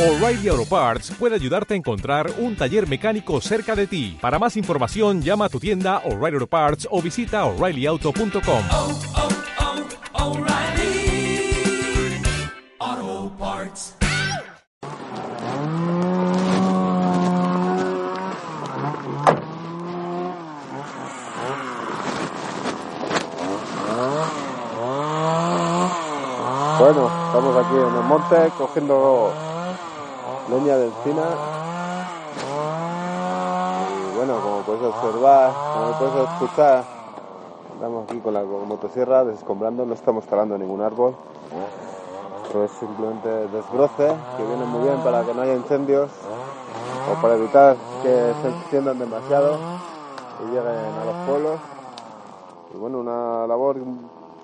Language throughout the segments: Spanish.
O'Reilly Auto Parts puede ayudarte a encontrar un taller mecánico cerca de ti. Para más información, llama a tu tienda O'Reilly Auto Parts o visita oreillyauto.com. oh, oh, Parts. Bueno, estamos aquí en el monte cogiendo leña de encina. Y bueno, como podéis observar, como podéis escuchar, estamos aquí con la motosierra desescombrando, no estamos talando ningún árbol. Esto es simplemente desbroce, que viene muy bien para que no haya incendios o para evitar que se extiendan demasiado y lleguen a los pueblos. Y bueno, una labor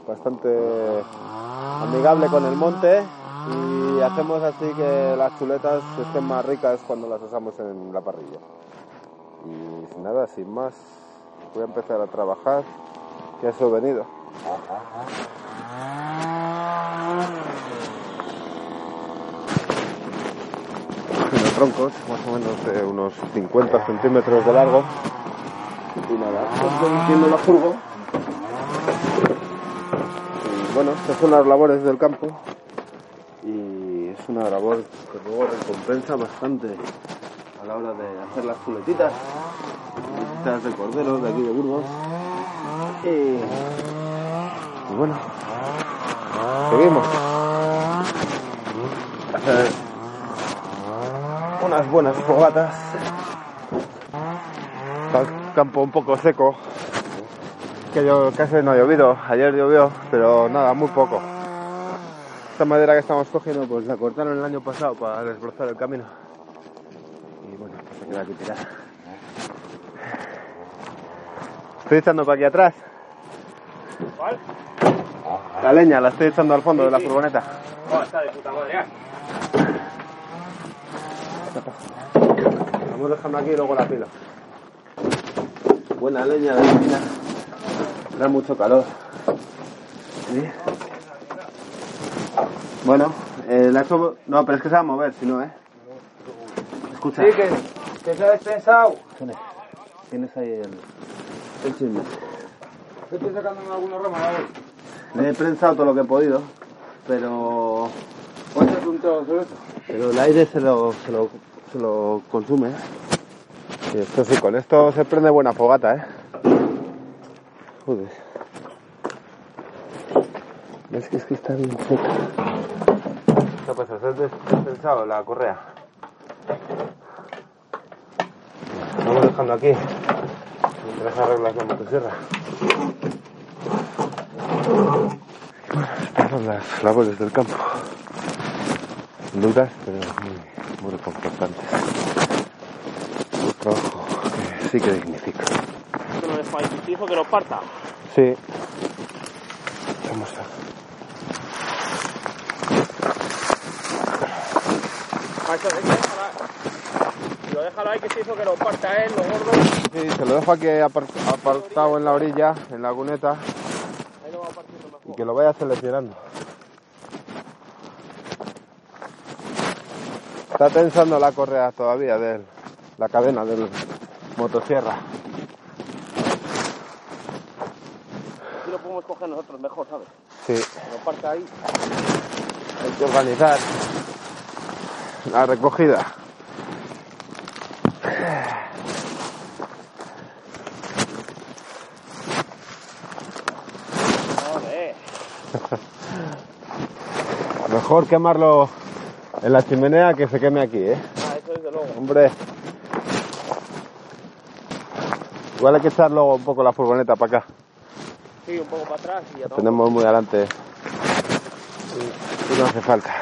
bastante amigable con el monte y hacemos así que las chuletas estén más ricas cuando las asamos en la parrilla. Y nada, sin más, voy a empezar a trabajar, que eso he venido. Unos troncos, más o menos de unos 50 centímetros de largo. Y nada, pues conduciendo la furgo. Y bueno, estas son las labores del campo y es una labor que luego recompensa bastante a la hora de hacer las chuletitas, chuletitas de cordero de aquí de Burgos. Y, bueno, seguimos. Hacer unas buenas fogatas. Está el campo un poco seco, que yo casi no ha llovido. Ayer llovió, pero nada, muy poco. Esta madera que estamos cogiendo, pues la cortaron el año pasado para desbrozar el camino. Y bueno, pues se queda aquí tirada. Estoy echando para aquí atrás. ¿Cuál? La leña la estoy echando al fondo de la furgoneta. Oh, está de puta madre. ¿eh? Vamos dejando aquí y luego la pila. Buena leña de encina. Da mucho calor. ¿Sí? Bueno, eh, la hecho... No, pero es que se va a mover, si no, ¿eh? Escucha. Sí, que, que se ha despensado. Tienes- Tienes ahí el, el chisme. Estoy sacándome algunos ramas, a ver. He prensado todo lo que he podido, pero, Voy a hacer un trozo esto. pero el aire se lo, se lo, se lo consume. Y esto sí, con esto se prende buena fogata, ¿eh? Joder. ¿Ves que es que está bien seca? ¿Qué pasa? ¿Se has despensado la correa? Vamos dejando aquí. Mientras arreglas la motosierra. Estas son las labores del campo. Duras, pero muy, muy reconfortantes. Un trabajo que sí que dignifica. Esto lo dejo ahí, te dijo que lo parta. Sí. Vamos a... Macho, déjalo ahí que se hizo que lo parta él, lo gordo. Sí, se lo dejo aquí apar- apartado en la orilla, en la cuneta, Ahí lo va partiendo y mejor. que lo vaya seleccionando. Está tensando la correa todavía de la cadena del motosierra. Así lo podemos coger nosotros mejor, ¿sabes? Sí, Que lo parta ahí. hay que organizar la recogida. Mejor quemarlo en la chimenea que se queme aquí, ¿eh? Ah, eso desde luego. Hombre. Igual hay que echar luego un poco la furgoneta para acá. Sí, un poco para atrás y ya. Tenemos muy adelante. Y no hace falta.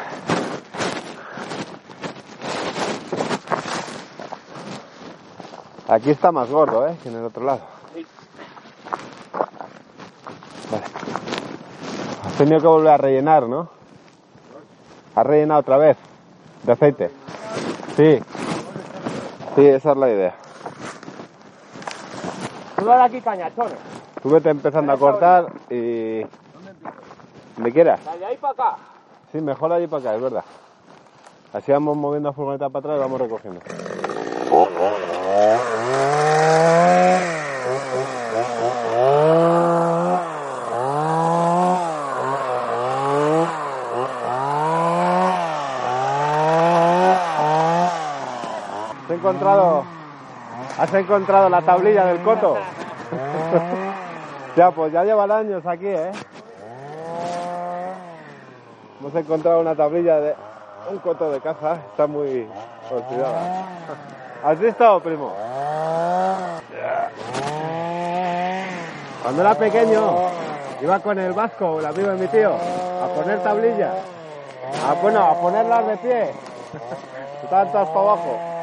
Aquí está más gordo, ¿eh? Que en el otro lado. Sí. Vale. Has tenido que volver a rellenar, ¿no? ¿Has rellenado otra vez? ¿De aceite? Sí. Sí, esa es la idea. Tú dale aquí cañachones. Tú vete empezando a cortar y... Donde quieras. Dale ahí para acá. Sí, mejor allí para acá, es verdad. Así vamos moviendo la furgoneta para atrás y vamos recogiendo. Encontrado, has encontrado la tablilla del coto. ya, pues ya llevan años aquí, ¿eh? Hemos encontrado una tablilla de un coto de caza, está muy oxidada. ¿Has visto, primo? Cuando era pequeño, iba con el vasco, el amigo de mi tío, a poner tablillas. A, bueno, a ponerlas de pie. Estaban todas para abajo.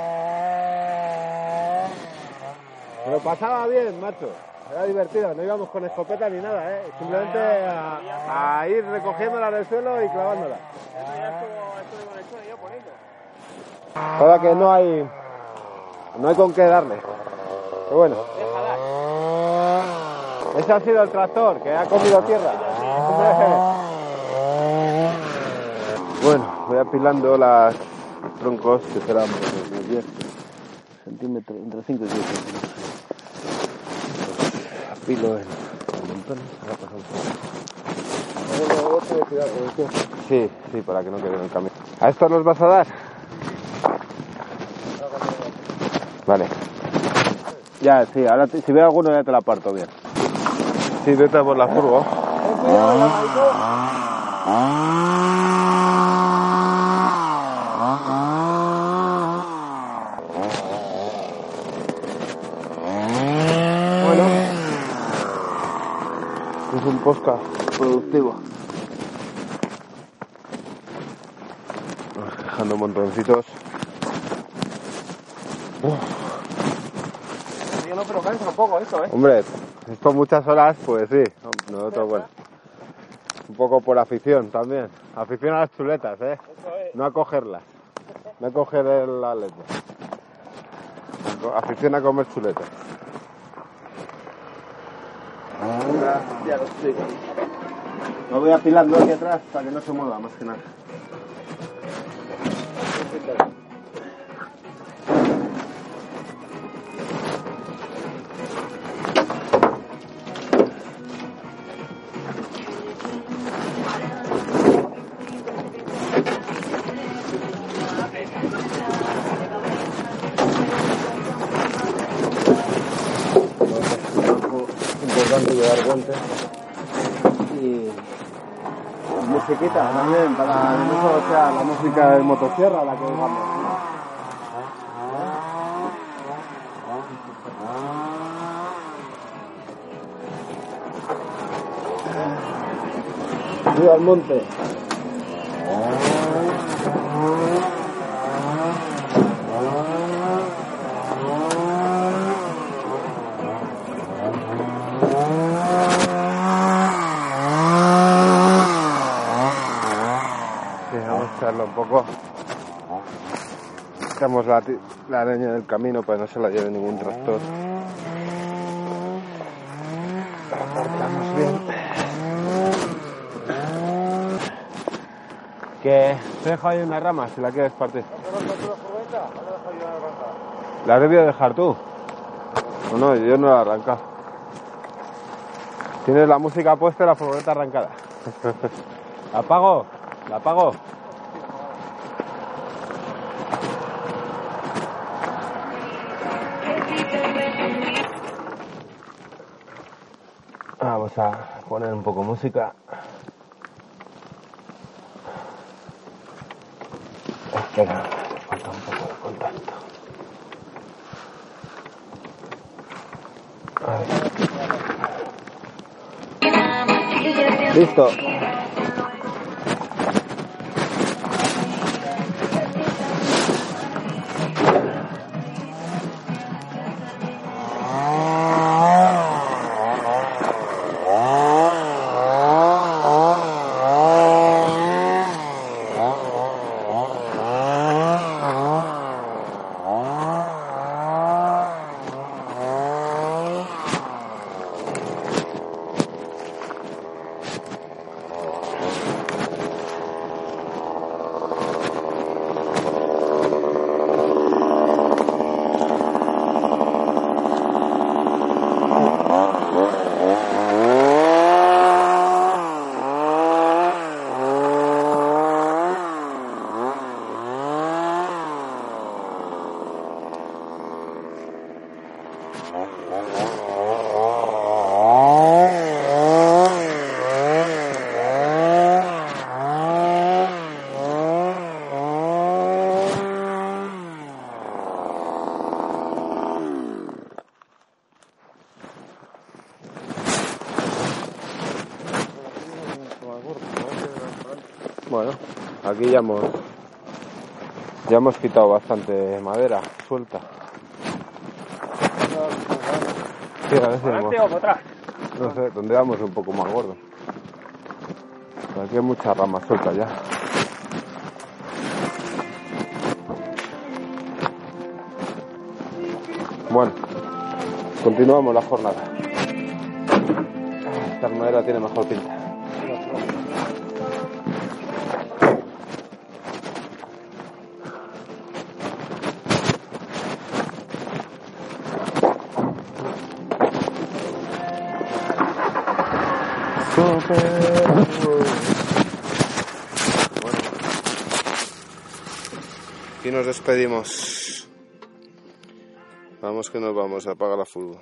Me lo pasaba bien, macho. Era divertido, no íbamos con escopeta ni nada, ¿eh? Simplemente a, ir recogiéndolas del suelo y poniendo. Ahora que no hay, no hay con qué darle. Pero bueno, ese ha sido el tractor que ha comido tierra. Bueno, voy apilando las troncos que serán pues, unos 10 centímetros, entre 5 y 10 centímetros. En montones. Ahora pasamos. Sí, sí, para que no quede en el camino. ¿A esto nos vas a dar? Vale. Ya, sí, ahora te- si veo alguno ya te la parto bien. Sí, vete por la furgo. Es un podcast productivo. Dejando montoncitos. Yo no, pero cansa un poco eso, ¿eh? Hombre, esto muchas horas, pues sí. Nosotros, bueno. Un poco por afición también. Afición a las chuletas, ¿eh? Es. No a cogerlas. No a coger el aleto. Afición a comer chuletas. Ya lo estoy. Lo voy apilando aquí atrás para que no se mueva, más que nada. Llevar guantes y musiquita también para no solo sea la música de motosierra la que oigamos. ¡Viva el monte! Sí, vamos a echarlo un poco. Quitamos la, la araña del camino para que no se la lleve ningún tractor. La cortamos bien. Que te dejo ahí una rama si la quieres partir. ¿La has debido dejar tú? No, no, yo no la he arrancado. Tienes la música puesta y la furgoneta arrancada. ¿La apago? ¿La apago? Vamos a poner un poco música. Espera, falta un poco de contacto. A ver. Listo. Aquí ya hemos ya hemos quitado bastante madera suelta. Sí, a no sé, donde vamos un poco más gordo. Pero aquí hay mucha rama suelta ya. Bueno, continuamos la jornada. Esta madera tiene mejor pinta. Bueno. Aquí nos despedimos. Vamos que nos vamos, apaga la fútbol.